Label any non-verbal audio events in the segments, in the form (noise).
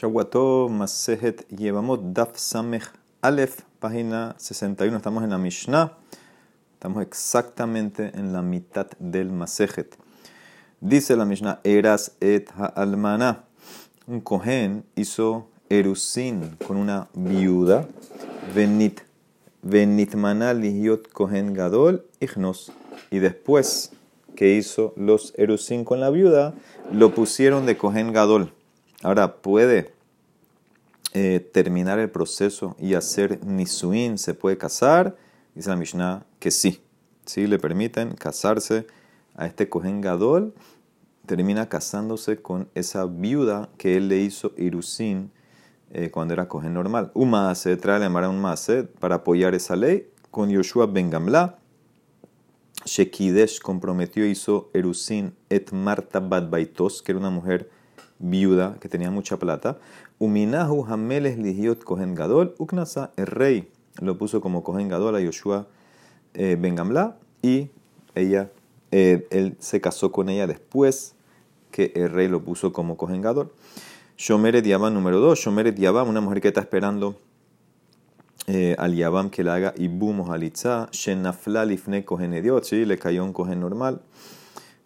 Shawato Masejet Yevamot Daf Samech Aleph, página 61. Estamos en la Mishnah. Estamos exactamente en la mitad del Masejet. Dice la Mishnah, Eras et ha'almana. Un cohen hizo erusin con una viuda. Venit. Venitmana lihiot cohen gadol ignos. Y después que hizo los erusin con la viuda, lo pusieron de cohen gadol. Ahora, ¿puede eh, terminar el proceso y hacer nisuin? ¿Se puede casar? Dice la Mishnah que sí. Sí, le permiten casarse a este Kohen Gadol. Termina casándose con esa viuda que él le hizo Irusin eh, cuando era Kohen normal. Un se trae la un Maase para apoyar esa ley con Yoshua Ben Gamla. Shekidesh comprometió, hizo Erusin et Marta Bad Baitos, que era una mujer viuda que tenía mucha plata. Uminahu Hameles Ligiot Kohen Gadol, Uknasa, el rey, lo puso como Kohen Gadol a Yoshua eh, Bengamla y ella, eh, él se casó con ella después que el rey lo puso como Kohen Gadol. Shomeret Yabam número 2, Shomeret Yabam, una mujer que está esperando eh, al Yabam que le haga Ibum Halitza, Shenafla Lifne Kohen Ediot, ¿sí? le cayó un Kohen normal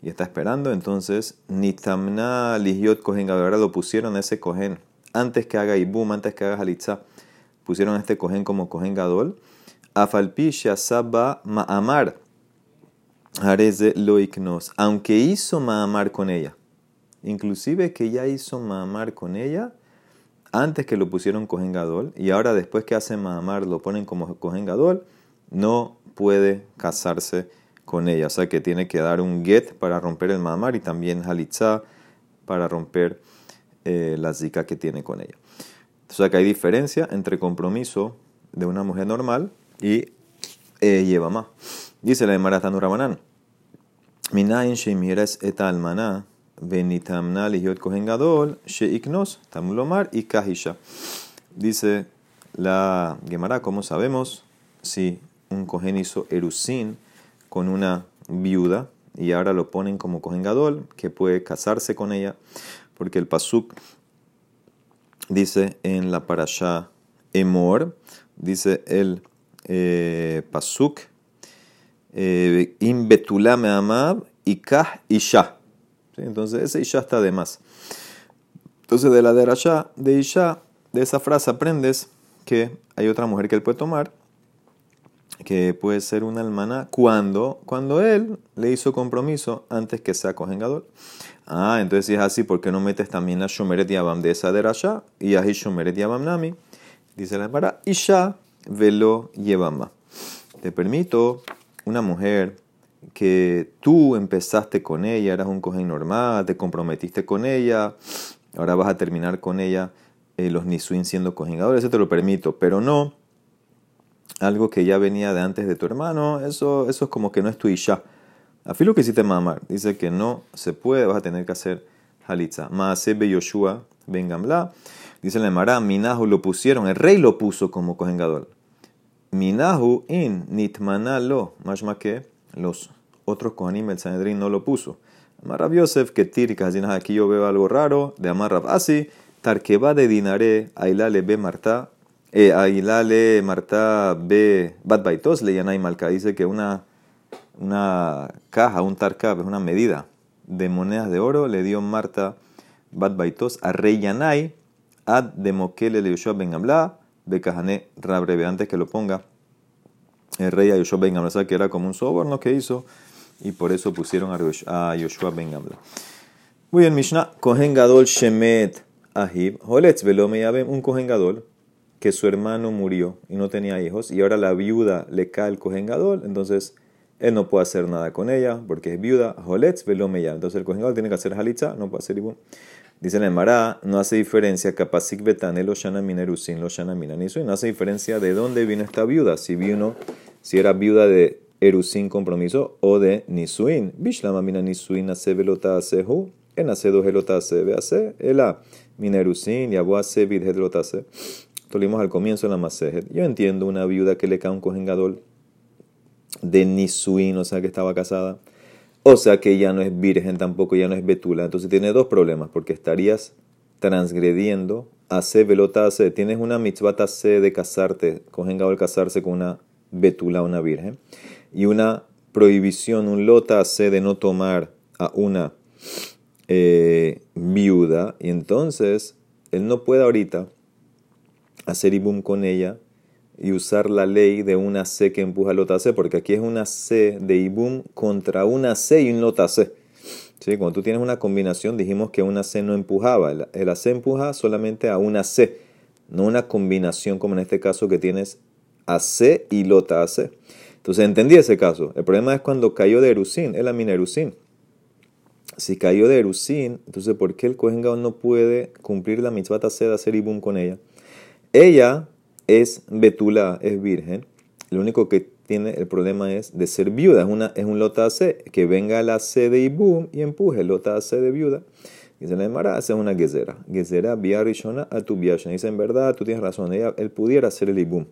y está esperando, entonces Nitamna Ligiot Kohen Gadol, lo pusieron a ese Kohen antes que haga Ibum, antes que haga Halitza, pusieron a este Kohen como Kohen Gadol. Afalpi Shasaba Ma'amar, Areze Loiknos, aunque hizo Ma'amar con ella, inclusive que ya hizo Ma'amar con ella, antes que lo pusieron Kohen Gadol, y ahora después que hace Ma'amar lo ponen como Kohen Gadol, no puede casarse con ella. O sea que tiene que dar un get para romper el mamar y también halitza para romper eh, la zika que tiene con ella. O sea que hay diferencia entre compromiso de una mujer normal y eh, lleva más. Dice la de Rabanán. Minayin shemires et almaná venitamna lihiot kohen gadol sheiknos tamulomar y kahisha. Dice la Gemara, ¿cómo sabemos si un kohen hizo erusin con una viuda y ahora lo ponen como Kohen Gadol, que puede casarse con ella, porque el Pasuk dice en la parasha Emor, dice el eh, Pasuk, eh, Im me amab y kah isha. Entonces ese isha está de más. Entonces de la derasha de isha, de esa frase aprendes que hay otra mujer que él puede tomar que puede ser una almana cuando, cuando él le hizo compromiso antes que sea cojengador. Ah, entonces si es así, ¿por qué no metes también a Shomeret Yabam de esa derasha y a Shomeret Yabam Nami? Dice la Emara, Isha velo Yebama. Te permito una mujer que tú empezaste con ella, eras un cojín normal, te comprometiste con ella, ahora vas a terminar con ella eh, los Nisuin siendo cojengadores, eso te lo permito, pero no algo que ya venía de antes de tu hermano, eso, eso es como que no es tu isha. Afilo que hiciste mamar, dice que no se puede, vas a tener que hacer halitza. Maasebe Yoshua ben Gamla, dice la Emara, Minahu lo pusieron, el rey lo puso como cojengador. Minahu in nitmana lo, más que los otros kohanim, el Sanedrín no lo puso. Amar Yosef, que tirka, aquí yo veo algo raro, de Amar Rav Asi, tarkeba de dinaré, ailale be marta, eh, Aguilale Marta B. Bad Baitos le Yanay Malka dice que una, una caja, un tarkab, es una medida de monedas de oro, le dio Marta Bad Baitos a Rey Yanay ad de Mokele le Yoshua Ben Gamla, Bekahane Rabreve, antes que lo ponga el rey a Yoshua Ben Gamla, que era como un soborno que hizo y por eso pusieron a Yoshua Ben. Muy bien, Mishnah, Kohen Gadol Shemet Ahib, Holetz Velome un Kohen Gadol que su hermano murió y no tenía hijos y ahora la viuda le cae el cojengador, entonces él no puede hacer nada con ella porque es viuda, Joletz velomeya. Entonces el cojengador tiene que hacer halitza, no puede hacer ibun. Dice en Mará, no hace diferencia kapasik betane lo minerusin lo no hace diferencia de dónde vino esta viuda, si vino, si era viuda de erusin compromiso o de nisuin. Bishlama mina nisuin hace velota hu, en hace dos velota hace hace, ela minerusin y abo hace vidhet lo al comienzo en la Masejet. Yo entiendo una viuda que le cae un cojengador de Nisuin, o sea que estaba casada. O sea que ya no es virgen tampoco, ya no es betula. Entonces tiene dos problemas, porque estarías transgrediendo, hace velota hace, tienes una mitzvah hace de casarte, el casarse con una betula, una virgen, y una prohibición, un lota hace de no tomar a una eh, viuda, y entonces él no puede ahorita hacer ibum con ella y usar la ley de una C que empuja el lota C, porque aquí es una C de ibum contra una C y un lota C. ¿Sí? Cuando tú tienes una combinación, dijimos que una C no empujaba. El, AC empuja solamente a una C, no una combinación como en este caso que tienes AC y lota AC. Entonces entendí ese caso. El problema es cuando cayó de Erusín, es la mina Erusín. Si cayó de Erusín, entonces ¿por qué el Kohen no puede cumplir la mitzvah de hacer ibum con ella? Ella es betula, es virgen. Lo único que tiene el problema es de ser viuda. Es, una, es un lota C. Que venga la C de Ibum y empuje el lota C de viuda. Dice la Emara, esa es una gezera. Gezera rishona a tu Dice, en verdad, tú tienes razón. Ella, él pudiera hacer el Ibum.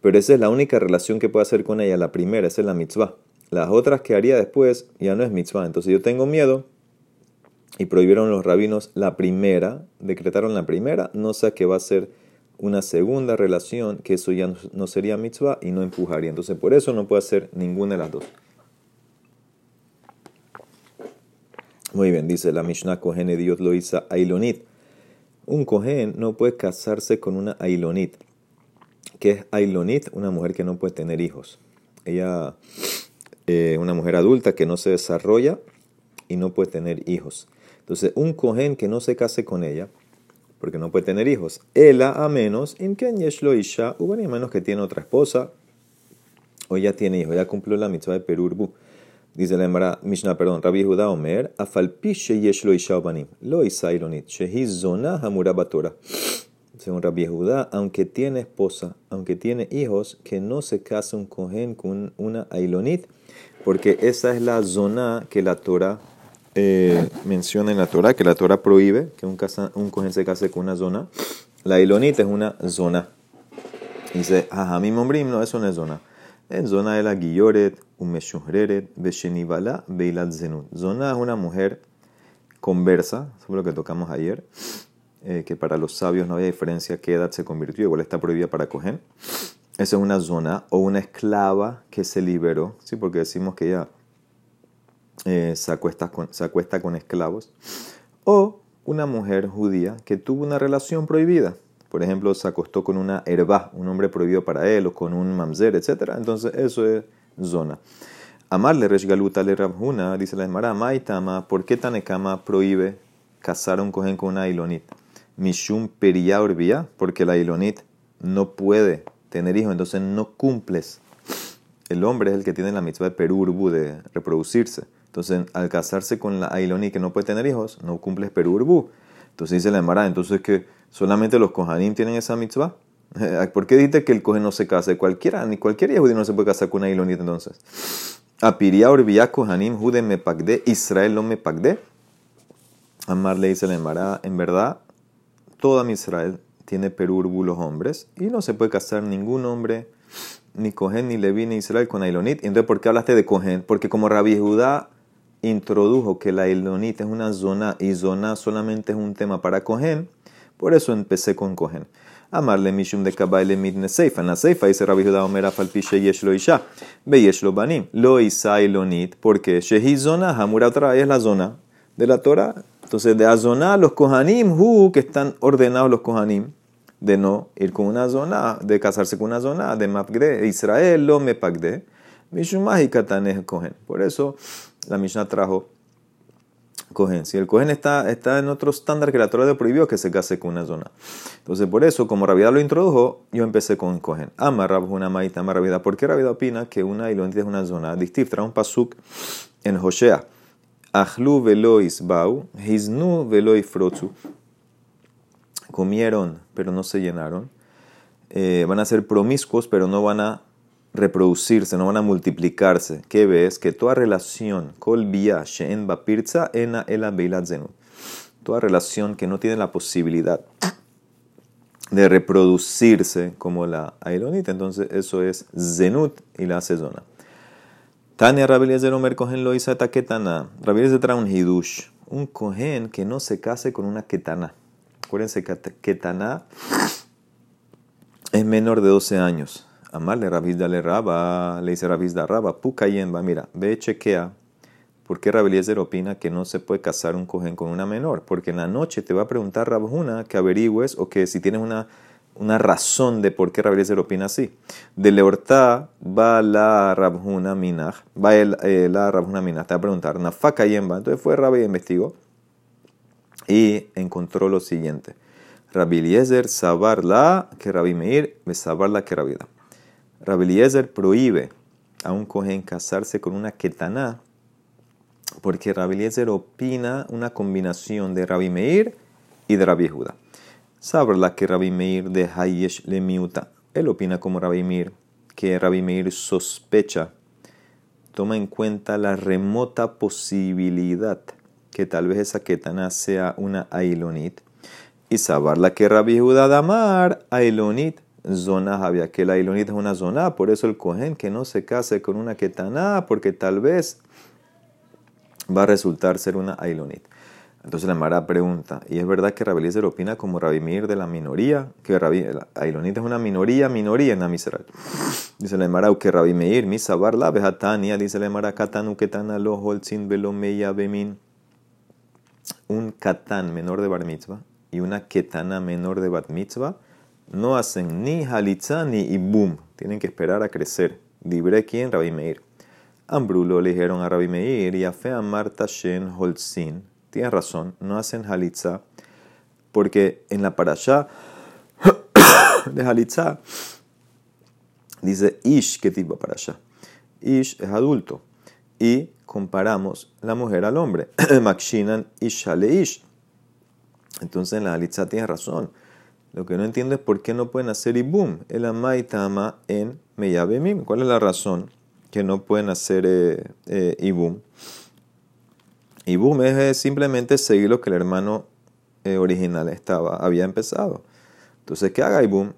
Pero esa es la única relación que puede hacer con ella. La primera, esa es la mitzvah. Las otras que haría después ya no es mitzvah. Entonces yo tengo miedo y prohibieron los rabinos la primera, decretaron la primera, no sé qué va a ser una segunda relación, que eso ya no sería mitzvah y no empujaría. Entonces, por eso no puede hacer ninguna de las dos. Muy bien, dice la Mishnah Kohen Dios lo hizo Ailonit. Un Kohen no puede casarse con una Ailonit. ¿Qué es Ailonit? Una mujer que no puede tener hijos. Ella, eh, una mujer adulta que no se desarrolla y no puede tener hijos. Entonces, un Kohen que no se case con ella, porque no puede tener hijos. Ela a menos, imken yeshlo isha, a menos que tiene otra esposa, o ya tiene hijos, ya cumplió la mitzvah de perurbu. Dice la Emara, Mishnah, perdón, Rabbi Judá Omer, afalpishe yeshlo isha ubanim, lo isaironit, shehi zona hamurabatora. Según Rabbi Judá, aunque tiene esposa, aunque tiene hijos, que no se case un cohen con una ailonit, porque esa es la zona que la Torah eh, menciona en la Torah, que la Torah prohíbe que un, casa, cohen se case con una zona. La ilonita es una zona. Dice, ajá, mi mombrim, no, eso no es zona. En zona de la guilloret, un meshuhreret, beshenivala, beilat zenut. Zona es una mujer conversa, eso lo que tocamos ayer, eh, que para los sabios no había diferencia qué edad se convirtió, igual está prohibida para cohen. Esa es una zona o una esclava que se liberó, ¿sí? porque decimos que ella eh, se, acuesta con, se acuesta con esclavos, o una mujer judía que tuvo una relación prohibida. Por ejemplo, se acostó con una herba, un hombre prohibido para él, o con un mamzer, etc. Entonces, eso es zona. Amarle Galuta le Rabhuna, dice la Esmara, Maitama, ¿por qué Tanekama prohíbe casar a un cohen con una ilonit? Mishum peria orbia, porque la ilonit no puede tener hijos, entonces no cumples. El hombre es el que tiene la mitzvah de perurbu, de reproducirse. Entonces, al casarse con la Ailoni que no puede tener hijos, no cumple Perú Entonces dice la Emara, entonces que solamente los Kohanim tienen esa mitzvah. (laughs) ¿Por qué dice que el Kohen no se case? Cualquiera, ni cualquier Yehudi no se puede casar con una Ailonita entonces. Apiria Orbiya Kohanim Jude me pagde, Israel no me pagde. Amar le dice la Emara, en verdad, toda Israel tiene Perú los hombres y no se puede casar ningún hombre ni Kohen, ni Levi, ni Israel con Ailonit. Entonces, ¿por qué hablaste de Kohen? Porque como Rabbi Judá introdujo que la Elonita es una zona y zona solamente es un tema para Cohen, por eso empecé con Cohen. Amarle mishum de kabaile mitne seifa. En la seifa dice Rabbi Judá Omer afalpishe yeshlo isha. Ve yeshlo banim. Lo isa elonit. Porque shehi zona, hamura otra vez la zona de la Torah. Entonces, de zona los kohanim, hu, que están ordenados los kohanim, de no ir con una zona, de casarse con una zona, de mapgre. Israel lo me pagde. Mishum mahikatan Cohen. Por eso, la Mishnah trajo Cohen. Si el Cohen está, está en otro estándar que la Torah le prohibió que se case con una zona. Entonces, por eso, como Rabidah lo introdujo, yo empecé con Cohen. Ama una maita, ama Rabidah. ¿Por qué Rabidah opina que una ilonita es una zona? Distif trae un pasuk en Hoshea. Achlu velois bau, hiznu velois frotzu. Comieron, pero no se llenaron. Eh, van a ser promiscuos, pero no van a reproducirse, no van a multiplicarse. ¿Qué ves? Que toda relación, bapirza ena. Toda relación que no tiene la posibilidad de reproducirse como la ailonita, entonces eso es zenut y la hace zona. Tania Rabeliezer Omer Cohen lo taquetana. Rabeliezer trae un hidush, un cohen que no se case con una ketana. Acuérdense que Ketaná es menor de 12 años. Amarle Rabizda le raba, le dice Rabizda raba, va, mira, ve chequea. ¿Por qué Rabeliezer opina que no se puede casar un cojen con una menor? Porque en la noche te va a preguntar Rabjuna que averigües o que si tienes una, una razón de por qué Rabeliezer opina así. De Leortá va la Rabjuna Minaj, va el, eh, la Rabjuna Minaj, te va a preguntar, Nafaka Yemba. Entonces fue Rabbi y investigó y encontró lo siguiente. Rabbi Eliezer sabar la que Rabbi Meir, sabar la que Rabbi da. Rabbi Eliezer prohíbe a un cohen casarse con una ketaná porque Rabbi Eliezer opina una combinación de Rabbi Meir y de Rabbi Judá. Sabar la que Rabbi Meir de Hayesh le miuta. Él opina como Rabbi Meir que Rabbi Meir sospecha, toma en cuenta la remota posibilidad que tal vez esa ketana sea una ailonit. Y saber la que Rabbi Judá damar ailonit zona había que la ailonit es una zona, por eso el cohen que no se case con una ketana, porque tal vez va a resultar ser una ailonit. Entonces la Mara pregunta, ¿y es verdad que Rabbi Eliezer opina como Rabbi Mir de la minoría? Que Rabbi, la Ailonit es una minoría, minoría en la. Dice la Mara, que Rabbi Meir, mi sabar la vejatania, dice la Mara, katanu ketana lo holzin velo meya bemin un katán menor de bar mitzvah y una ketana menor de bat mitzvah no hacen ni halitza ni ibum. Tienen que esperar a crecer. Dibre quién? Rabbi Meir. Ambrulo le dijeron a Rabbi Meir y a Fea Marta Shen Holzin. Tienes razón, no hacen halitza porque en la parasha (coughs) de halitza dice ish, ¿qué tipo parasha? Ish es adulto y comparamos la mujer al hombre. (coughs) Makshinan ish Entonces la Alitza tiene razón. Lo que no entiendo es por qué no pueden hacer ibum, el amaitama en meyabemim. ¿Cuál es la razón que no pueden hacer eh, eh, ibum? Ibum es eh, simplemente seguir lo que el hermano original estaba, había empezado. Entonces, ¿qué haga ibum?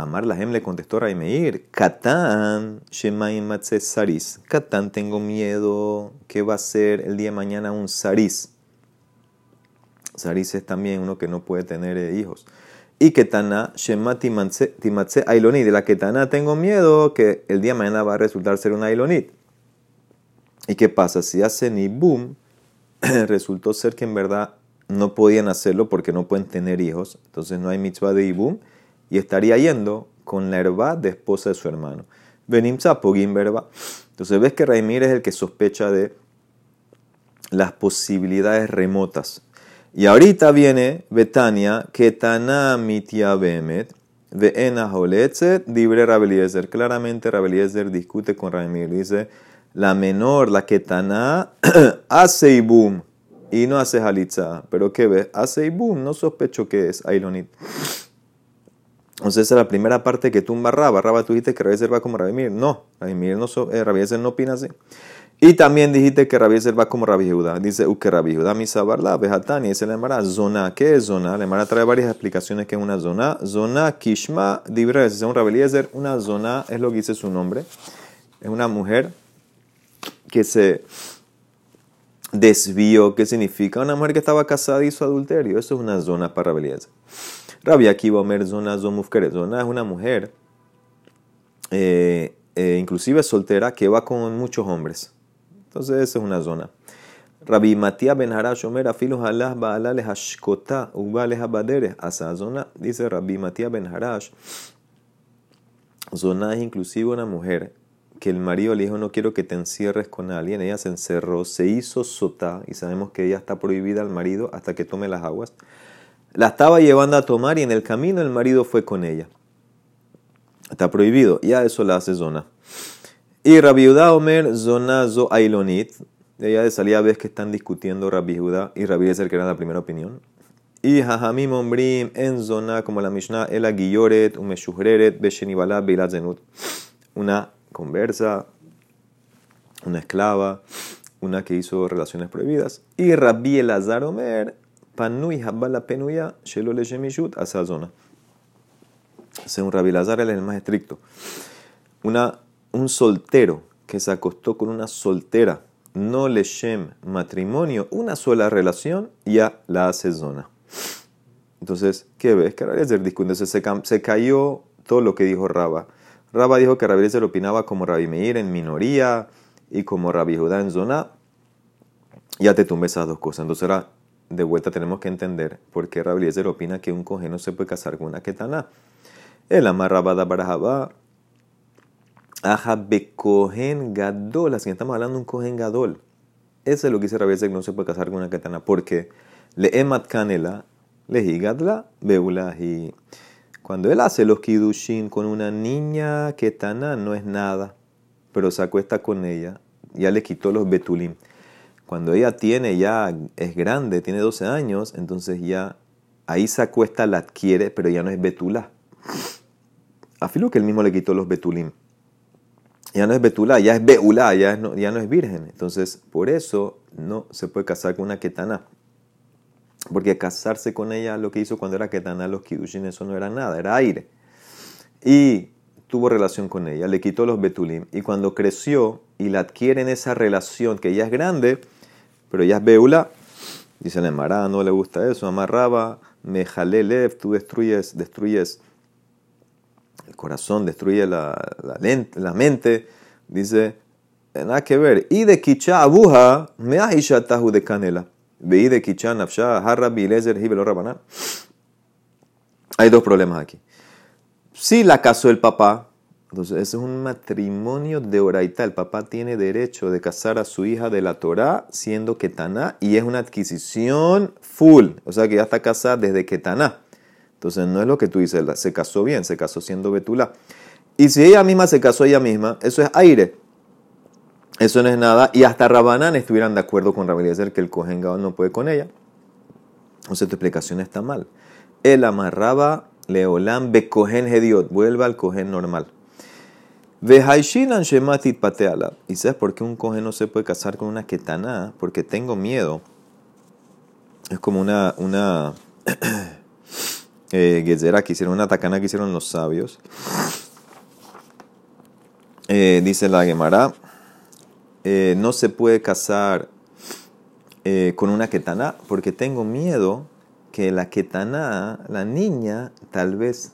Amar la le contestó Raimeir, Catán, Shemaim Saris. Catán, tengo miedo que va a ser el día de mañana un Saris. Saris es también uno que no puede tener hijos. Y Ketana, Shema Timatze Ailonit. De la Ketana tengo miedo que el día mañana va a resultar ser un Ailonit. ¿Y qué pasa? Si hacen Ibum, (clears throat) resultó ser que en verdad no podían hacerlo porque no pueden tener hijos. Entonces no hay mitzvah de Ibum y estaría yendo con la herba de esposa de su hermano. Benim Pogim verba. Entonces ves que Raimir es el que sospecha de las posibilidades remotas. Y ahorita viene Betania, Ketana Mitia Behemet, Veena Holetzet, Dibre Rabeliezer. Claramente Rabeliezer discute con Raimir. Dice, la menor, la Ketana, (clears throat) hace ibum y no hace halitza. Pero ¿qué ves? Hace ibum, no sospecho que es Ailonit. Entonces esa es la primera parte que tumba Raba. Raba tú dijiste que Rabiezer va como Rabimir. No, Rabimir no, eh, no opina así. Y también dijiste que Rabiezer va como Rabi Judá. Dice, u que Rabi Judá misa barla, vejatani. Ese le llamará zona. ¿Qué es zona? Le llamará trae varias explicaciones que es una zona. Zona kishma dibre. Según Rabeliezer, una zona es lo que dice su nombre. Es una mujer que se desvió. ¿Qué significa? Una mujer que estaba casada hizo adulterio. Eso es una zona para Rabeliezer. Rabbi Akiva Omer Zona Zomufkeret. Zona es una mujer, eh, eh, inclusive soltera, que va con muchos hombres. Entonces, esa es una zona. Rabbi Matías Ben Harash Omer Afilu Halah Baalales Hashkota Ubales Abaderes. Asa zona, dice Rabbi Matías Ben. Zona es inclusive una mujer que el marido le dijo no quiero que te encierres con alguien, ella se encerró, se hizo sota y sabemos que ella está prohibida al marido hasta que tome las aguas. La estaba llevando a tomar y en el camino el marido fue con ella. Está prohibido. Ya eso la hace zona. Y Rabbi Omer, zona zo ailonit. Ella de salida ves que están discutiendo Rabbi Judá y Rabbi Ezer, que era la primera opinión. Y Jajamim Ombrim en zona como la Mishnah, el Aguilloret, un Meshuhreret, Beshenibala, Zenut. Una conversa, una esclava, una que hizo relaciones prohibidas. Y Rabbi Elazar Omer, Panui Habala Penuya, Shelo Leshemishut, Asazona. Según Rabbi Lazar, él es el más estricto. Una, un soltero que se acostó con una soltera, no leshem matrimonio, una sola relación, ya la hace zona. Entonces, ¿qué ves? Que discute. Entonces se, se, cayó todo lo que dijo Raba. Raba dijo que Rabeliezer opinaba como Rabbi Meir en minoría y como Rabbi Judá en zona. Ya te tumbé esas dos cosas. Entonces ahora, de vuelta tenemos que entender por qué Rabeliezer opina que un cohen no se puede casar con una ketana. El amarrabada barajaba. Aja becohen gadol. Así que estamos hablando de un cohen gadol. Eso es lo que dice Rabeliezer que no se puede casar con una ketana. Porque le emat canela Lehigadla beulahi. Cuando él hace los kidushin con una niña ketana, no es nada, pero se acuesta con ella, ya le quitó los betulim. Cuando ella tiene ya, es grande, tiene 12 años, entonces ya ahí se acuesta, la adquiere, pero ya no es betulá. Afilo que él mismo le quitó los betulim. Ya no es betulá, ya es beulá, ya, ya no es virgen. Entonces, por eso no se puede casar con una ketana. Porque casarse con ella, lo que hizo cuando era Ketana, los Kidushin, eso no era nada, era aire. Y tuvo relación con ella, le quitó los Betulim. Y cuando creció y la adquiere en esa relación, que ella es grande, pero ella es Beula, dice Nemara, no le gusta eso, amarraba, me jalé lev, tú destruyes, destruyes el corazón, destruye la, la, mente, dice, nada que ver. Y de Kicha Abuja, me tahu de canela. Hay dos problemas aquí. Si la casó el papá, entonces ese es un matrimonio de oraita. El papá tiene derecho de casar a su hija de la Torah siendo ketaná y es una adquisición full. O sea que ya está casada desde ketaná. Entonces no es lo que tú dices, se casó bien, se casó siendo betula. Y si ella misma se casó ella misma, eso es aire. Eso no es nada. Y hasta Rabanán estuvieran de acuerdo con Rabeliezer que el Kohen no puede con ella. O sea, tu explicación está mal. Él amarraba Leolam Bekohen Hediot. Vuelva al Kohen normal. ¿Y sabes por qué un Kohen no se puede casar con una Ketana? Porque tengo miedo. Es como una. una (clears throat) eh, que hicieron, una tacana que hicieron los sabios. Eh, dice la Gemara. Eh, no se puede casar eh, con una ketana porque tengo miedo que la ketana, la niña, tal vez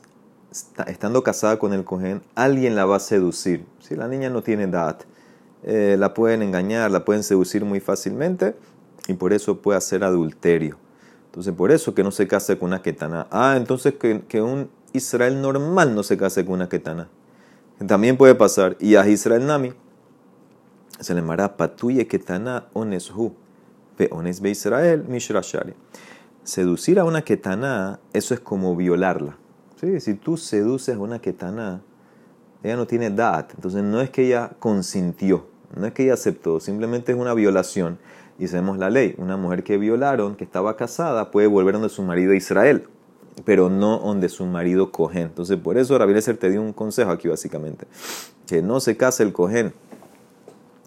estando casada con el cohen, alguien la va a seducir. Si la niña no tiene edad, la pueden engañar, la pueden seducir muy fácilmente y por eso puede hacer adulterio. Entonces, por eso que no se case con una ketana. Ah, entonces que, que un Israel normal no se case con una ketana. También puede pasar. Y a Israel Nami se le llamará patuye ketana oneshu, pe ones be Israel mishrashari. Seducir a una ketana, eso es como violarla. ¿Sí? Si tú seduces a una ketana, ella no tiene edad, entonces no es que ella consintió, no es que ella aceptó, simplemente es una violación. Y sabemos la ley, una mujer que violaron, que estaba casada, puede volver donde su marido Israel, pero no donde su marido cogen. Entonces por eso Rabbi te dio un consejo aquí básicamente, que no se case el cogen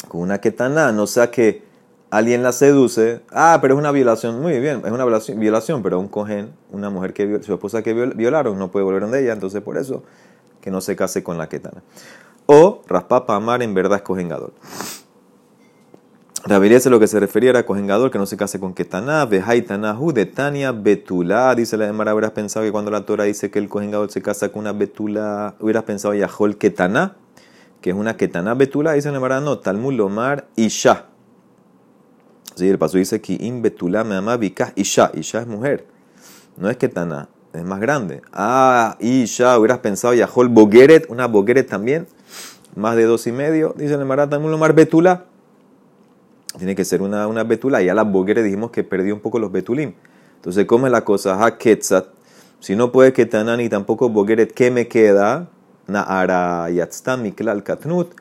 con una ketana, no sea que alguien la seduce, ah, pero es una violación, muy bien, es una violación, pero un cohen, una mujer que su esposa que violaron, no puede volver de ella, entonces por eso que no se case con la ketana. O raspapa amar en verdad es cojengador. Es lo que se refería era cojengador, que no se case con ketana, vejaitanahu de Tania betula, dice la Emara, hubieras pensado que cuando la Torah dice que el cojengador se casa con una betula, hubieras pensado yahol ketana, que es una ketana betula, dice el no, Talmud Lomar Isha. Sí, el paso dice que in betula me ama Isha. Isha es mujer, no es ketana, es más grande. Ah, Isha, hubieras pensado Yahol Bogeret, una Bogeret también, más de dos y medio, dice el Emara Talmud Lomar Betula. Tiene que ser una, una betula. Ya la Bogeret dijimos que perdió un poco los betulim. Entonces, ¿cómo es la cosa? Ha. Si no puede ketana ni tampoco Bogeret, ¿qué me queda? Naara Yatzta Miklal Katnut,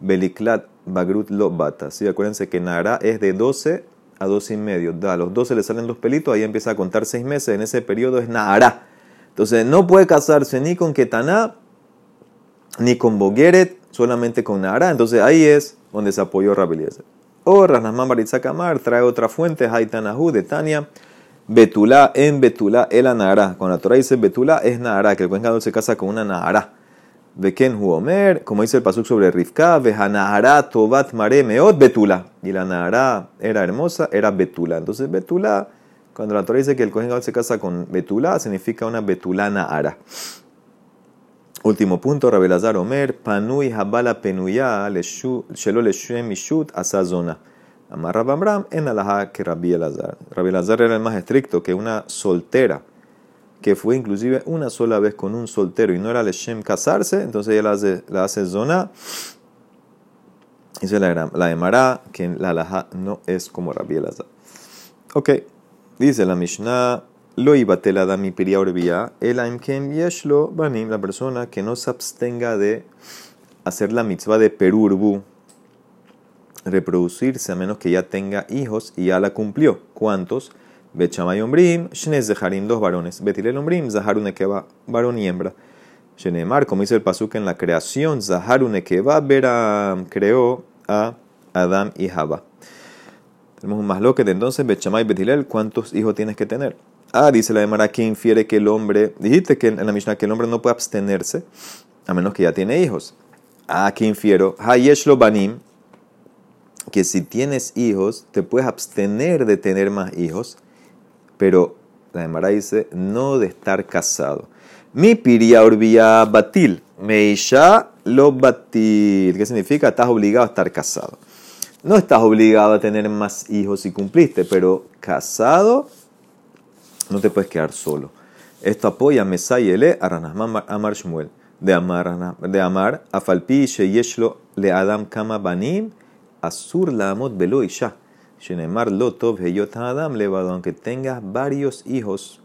Beliklat Bagrut Lobata. ¿Sí? Acuérdense que Naara es de 12 a 12 y medio. A los 12 le salen los pelitos, ahí empieza a contar 6 meses. En ese periodo es Naara. Entonces no puede casarse ni con Ketaná, ni con Bogeret, solamente con Naara. Entonces ahí es donde se apoyó Rabeliezer. O Ranasman Baritzakamar trae otra fuente, Haitanahu de Tania. Betulá en Betulá el Nahara. Cuando la Torah dice Betulá es Nahara, que el buen se casa con una Nahara. Beken Huomer, como dice el pasuk sobre Rivka, Vehanahara Tobat Mare Meot Betula. Y la Nahara era hermosa, era Betula. Entonces Betula Cuando la Torah dice que el Kohen se casa con Betulá, significa una Betulana Ara. Último punto, Rabelazar Omer, Panui Habala Penuya, Shelo Leshem Mishut Asazona. Amar Rabamram en Alaha que Rabbi Elazar. Rabbi Elazar era el más estricto que una soltera, que fue inclusive una sola vez con un soltero y no era Leshem casarse, entonces ella la hace, la zona. Dice la, la de Mará, que la Alaha no es como Rabbi Elazar. Ok, dice la Mishnah. Lo ibatela da mi piria orbia, el aimken yeshlo banim, la persona que no se abstenga de hacer la mitzvah de perurbu, reproducirse a menos que ya tenga hijos y ya la cumplió. ¿Cuántos? Bechamay ombrim, shnez zeharim, dos varones. Betilel ombrim, zaharun ekeba, varón y hembra. Shenemar, como dice el pasuk en la creación, zaharun ekeba, Beram creó a Adam y Java. Tenemos un de entonces, Bechamay Betilel, ¿cuántos hijos tienes que tener? Ah, dice la Emara que infiere que el hombre, dijiste que en la Mishnah que el hombre no puede abstenerse a menos que ya tiene hijos. Ah, que infiero, Hayeshlo Banim, que si tienes hijos, te puedes abstener de tener más hijos, pero la Emara dice no de estar casado. Mi piria orbia batil, meisha lo batil. ¿Qué significa? Estás obligado a estar casado. No estás obligado a tener más hijos si cumpliste, pero casado no te puedes quedar solo. Esto apoya Mesayele a Amar Shmuel. De Amar, de Amar, a Falpi Sheyeshlo le Adam Kama Banim, Asur la Amot Belo Isha. Shenemar lo Tov Heyot Adam levado, aunque tengas varios hijos,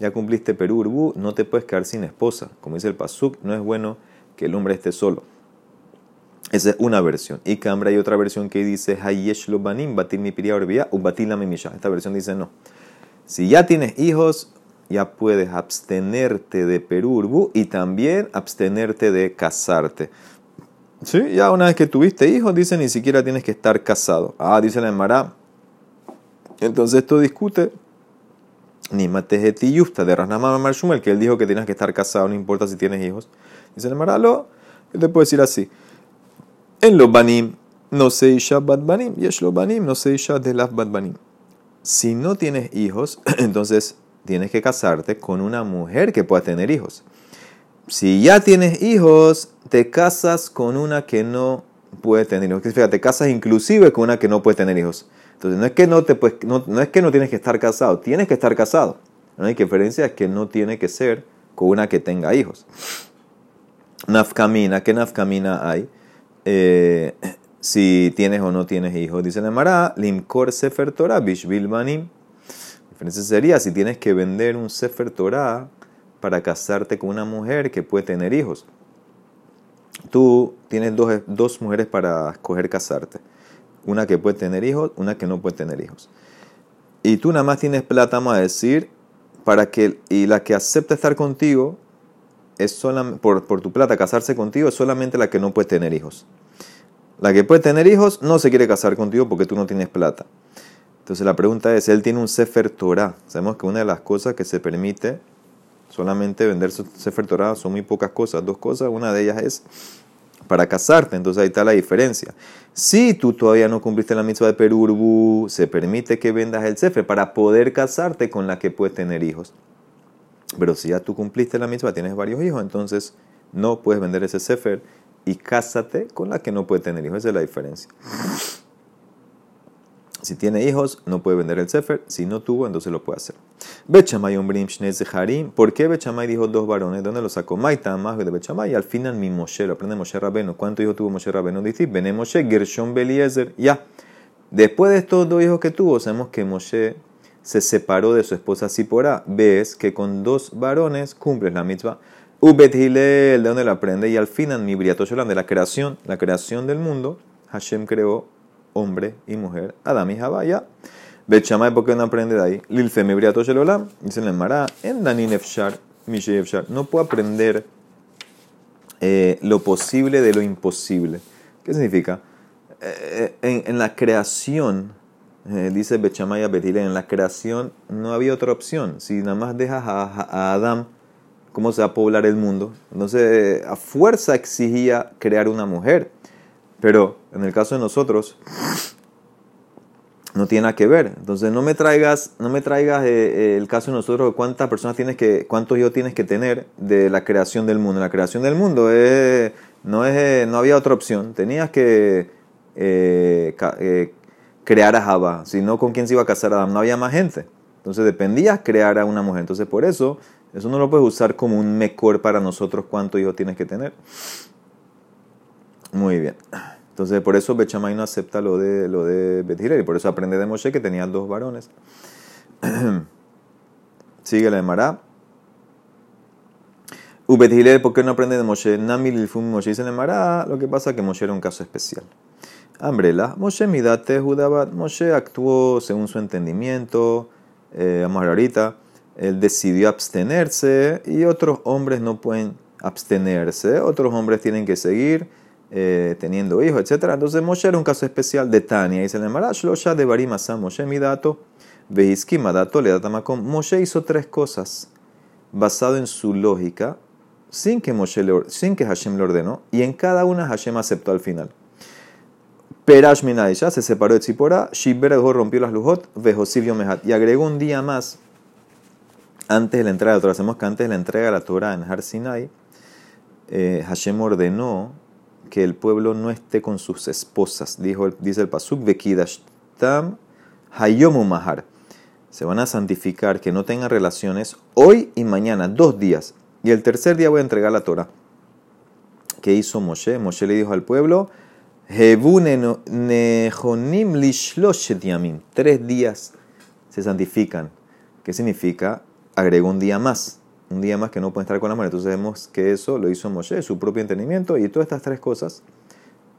ya cumpliste Perú no te puedes quedar sin esposa. Como dice el Pasuk, no es bueno que el hombre esté solo. Esa es una versión. Y Cambra hay otra versión que dice Hayeshlo Banim, Batil mi piria u Batil la Esta versión dice no. Si ya tienes hijos, ya puedes abstenerte de perurbu y también abstenerte de casarte. Sí, ya una vez que tuviste hijos, dice ni siquiera tienes que estar casado. Ah, dice la Emara. Entonces esto discute ni matejeti yusta de Rasnama Marshumel, que él dijo que tienes que estar casado, no importa si tienes hijos. Dice la Emara, lo, él te puede decir así. En los banim, no se isha bad banim, es lo banim, no se isha de las bad banim si no tienes hijos, (clears throat) entonces tienes que casarte con una mujer que pueda tener hijos. Si ya tienes hijos, te casas con una que no puede tener hijos. Fíjate, te casas inclusive con una que no puede tener hijos. Entonces no es que no, te no, es que no tienes que estar casado, tienes que estar casado. La única diferencia es que no tiene que ser con una que tenga hijos. Nafkamina, ¿qué nafkamina hay? Eh, si tienes o no tienes hijos. Dice la Mara, Limkor Sefer Torah, Bishbil Banim. La diferencia sería si tienes que vender un Sefer Torah para casarte con una mujer que puede tener hijos. Tú tienes dos, dos mujeres para escoger casarte. Una que puede tener hijos, una que no puede tener hijos. Y tú nada más tienes plata, vamos a decir, para que, y la que acepta estar contigo, es solamente, por, por tu plata casarse contigo, es solamente la que no puede tener hijos. La que puede tener hijos no se quiere casar contigo porque tú no tienes plata. Entonces la pregunta es, él tiene un Sefer Torah. Sabemos que una de las cosas que se permite solamente vender Sefer Torah son muy pocas cosas, dos cosas. Una de ellas es para casarte, entonces ahí está la diferencia. Si tú todavía no cumpliste la misma de Perurbu, se permite que vendas el Sefer para poder casarte con la que puedes tener hijos. Pero si ya tú cumpliste la misma, tienes varios hijos, entonces no puedes vender ese Sefer y cásate con la que no puede tener hijos. Esa es la diferencia. Si tiene hijos, no puede vender el Sefer. Si no tuvo, entonces lo puede hacer. Bechamay umbrim harim. ¿Por qué Bechamay dijo dos varones? ¿Dónde lo sacó? Maita más de Bechamay. Al final mi Moshe, lo aprende Moshe Rabeno. ¿Cuántos hijos tuvo Moshe Rabeno? Dice, Bene Moshe, Gershon Beliezer. Ya. Después de estos dos hijos que tuvo, sabemos que Moshe se separó de su esposa Sipora. Ves que con dos varones cumples la mitzvah. Ubet Hilel, ¿de dónde lo aprende? Y al final, mi briatosholam, de la creación, la creación del mundo, Hashem creó hombre y mujer, Adam y Jabá, ya. Bet ¿por qué no aprende de ahí? Lilfe mi briatosholam, dice en Mará, en Danin Efshar, no puedo aprender eh, lo posible de lo imposible. ¿Qué significa? Eh, en, la creación, eh, dice Bechamay a en la creación no había otra opción. Si nada más dejas a, a Adam cómo se va a poblar el mundo. Entonces, a fuerza exigía crear una mujer. Pero en el caso de nosotros, no tiene nada que ver. Entonces no me traigas, no me traigas eh, eh, el caso de nosotros de cuántas personas tienes que, cuántos hijos tienes que tener de la creación del mundo. La creación del mundo es, no es, no había otra opción. Tenías que crear a Java, si no con quién se iba a casar Adam, no había más gente. Entonces dependías crear a una mujer. Entonces por eso, eso no lo puedes usar como un mejor para nosotros cuántos hijos tienes que tener. Muy bien. Entonces por eso Bechamay no acepta lo de, lo de y por eso aprende de Moshe que tenía dos varones. (clears throat) Sigue la de Mará. ¿por qué no aprende de Moshe? Nami Moshe dice Mará, lo que pasa es que Moshe era un caso especial. Ambrela, Moshe Midate Judabat, Moshe actuó según su entendimiento, eh, vamos a ver ahorita, él decidió abstenerse y otros hombres no pueden abstenerse, otros hombres tienen que seguir eh, teniendo hijos, etc. Entonces Moshe era un caso especial de Tania, le llama Shlosha de Barimasa, Moshe Midato, Madato, le Moshe hizo tres cosas basado en su lógica, sin que, Moshe sin que Hashem le ordenó, y en cada una Hashem aceptó al final. Perash ya se separó de Tzipora, Shibber rompió las lujot, Vejosivio Mehat. Y agregó un día más antes de la entrega de la Torah. Hacemos que antes de la entrega de la Torah en Har Sinai, eh, Hashem ordenó que el pueblo no esté con sus esposas. Dijo, dice el Pasuk, Vekidashtam Hayomu Mahar. Se van a santificar, que no tengan relaciones hoy y mañana, dos días. Y el tercer día voy a entregar la Torah. ¿Qué hizo Moshe? Moshe le dijo al pueblo, Tres días se santifican. ¿Qué significa? agregó un día más, un día más que no pueden estar con la mano. Entonces vemos que eso lo hizo Moshe, su propio entendimiento, y todas estas tres cosas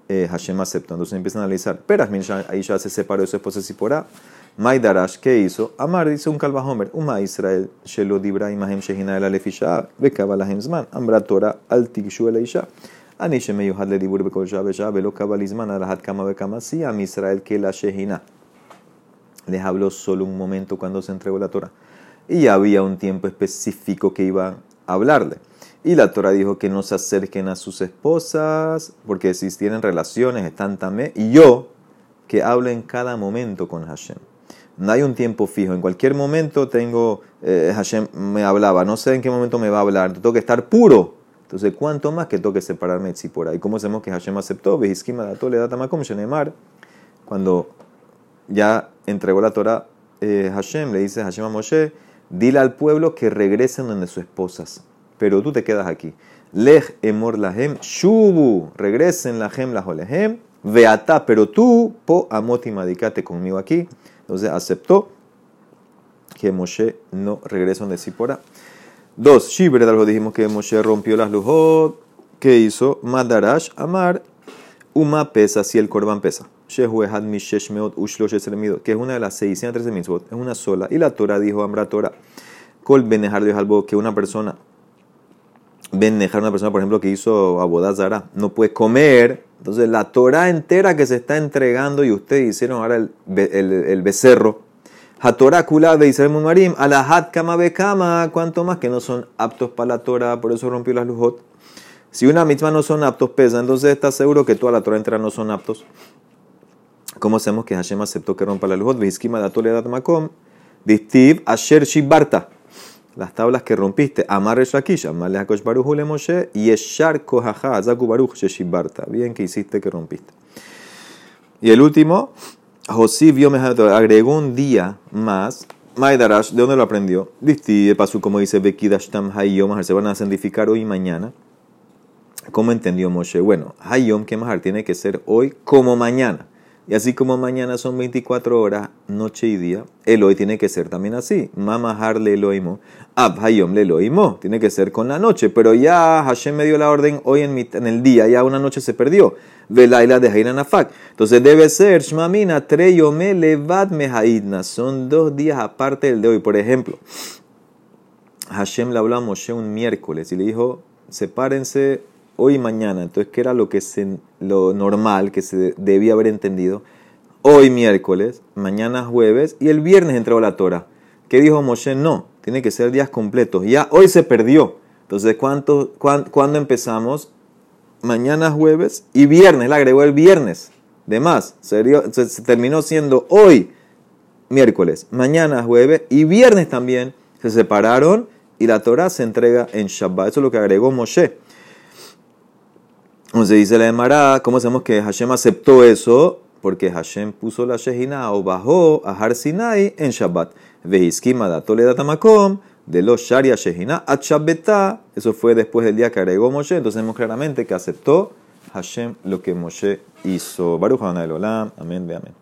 eh, Hashem aceptó. Entonces empiezan a analizar. Perasmin ahí ya se separó de su esposa Sipora. Maidarash, ¿qué hizo? Amar dice un calvajomer, Uma Israel, Shelo Dibra, Imahem Shehina el Alefisha, Bekabalahem Zman, Ambra Torah, Al Tikshu el Aisha. Anishe Meyuhad le Dibur Bekol Shabesha, Velo Kabalizman, Alahat Kama Bekama, Si, Am Israel, que la Shehina. Les habló solo un momento cuando se entregó la Torah. Y había un tiempo específico que iba a hablarle. Y la Torah dijo que no se acerquen a sus esposas, porque si tienen relaciones están también. Y yo, que hablo en cada momento con Hashem. No hay un tiempo fijo. En cualquier momento tengo, eh, Hashem me hablaba. No sé en qué momento me va a hablar. Tengo que estar puro entonces, ¿cuánto más que toque separarme de Tzipora? ¿Y cómo sabemos que Hashem aceptó? Cuando ya entregó la Torah, eh, Hashem le dice Hashem a Moshe, dile al pueblo que regresen donde sus esposas, pero tú te quedas aquí. Lej emor lahem, shubu, regresen lahem laholehem, veata, pero tú, po amoti madikate conmigo aquí. Entonces aceptó que Moshe no regresa donde Tzipora. Dos, Shibre, algo dijimos que Moshe rompió las lujot. ¿Qué hizo? Madarash, Amar, Uma pesa, si el korban pesa. Shehuehad Mishesh Meot Ushlosh que es una de las 613 mitzvot, es una sola. Y la Torah dijo, Amra Torah, Kol Benejar de Halbo, que una persona, Benejar, una persona, por ejemplo, que hizo Abodazara, no puede comer. Entonces, la Torah entera que se está entregando y ustedes hicieron ahora el, el, el becerro Hatorah kula de Israel Marim, alahat kama bekama, cuanto más que no son aptos para la Torah, por eso rompió las lujot. Si una mitzvah no son aptos, pesa, entonces está seguro que toda la Torah entera no son aptos. ¿Cómo sabemos que Hashem aceptó que rompa la lujot? Vizkima da makom, distiv asher shibarta. Las tablas que rompiste, amar shakish, amarle hakosh baruch le Moshe, yeshar kohaha, zaku baruch shibarta. Bien que hiciste que rompiste. Y el último, José vio agregó un día más. Maidarash, ¿de dónde lo aprendió? Disti, pasó como dice Bekidashtam Hayom, se van a santificar hoy y mañana. ¿Cómo entendió Moshe? Bueno, Hayom Kemahar tiene que ser hoy como mañana. Y así como mañana son 24 horas, noche y día, el hoy tiene que ser también así. Mamahar le Elohimo, Ab Hayom le Elohimo. Tiene que ser con la noche. Pero ya Hashem me dio la orden hoy en, el día, ya una noche se perdió. Velaila de Nafak. Entonces debe ser Shmamina Treyome Levad Mehaidna. Son dos días aparte del de hoy. Por ejemplo, Hashem le habló a Moshe un miércoles y le dijo: sepárense hoy y mañana. Entonces, ¿qué era lo, que se, lo normal que se debía haber entendido? Hoy miércoles, mañana jueves y el viernes entró la Torah. ¿Qué dijo Moshe? No, tiene que ser días completos. Ya hoy se perdió. Entonces, ¿cuánto, ¿cuándo empezamos? Mañana jueves y viernes. Le agregó el viernes. De más. Se, terminó siendo hoy miércoles, mañana jueves y viernes también se separaron y la Torah se entrega en Shabbat. Eso es lo que agregó Moshe. Entonces dice la Emara, ¿cómo sabemos que Hashem aceptó eso? Porque Hashem puso la Shejina o bajó a Har Sinai en Shabbat. Vehiskima datole datamakom de los Sharia Shejina Shabbetá. Eso fue después del día que agregó Moshe. Entonces vemos claramente que aceptó Hashem lo que Moshe hizo. Baruch Olam. Amén, amén.